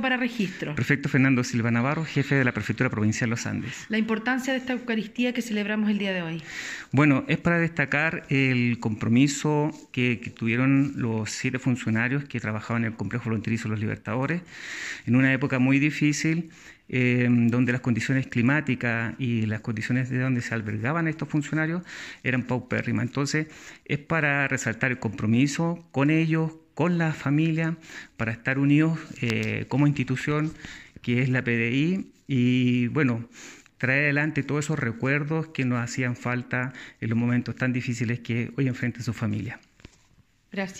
para registro. Prefecto Fernando Silva Navarro, jefe de la Prefectura Provincial Los Andes. La importancia de esta Eucaristía que celebramos el día de hoy. Bueno, es para destacar el compromiso que, que tuvieron los siete funcionarios que trabajaban en el Complejo Fronterizo Los Libertadores en una época muy difícil. Eh, donde las condiciones climáticas y las condiciones de donde se albergaban estos funcionarios eran paupérrimas. Entonces, es para resaltar el compromiso con ellos, con la familia, para estar unidos eh, como institución que es la PDI y bueno, traer adelante todos esos recuerdos que nos hacían falta en los momentos tan difíciles que hoy enfrenta su familia. Gracias.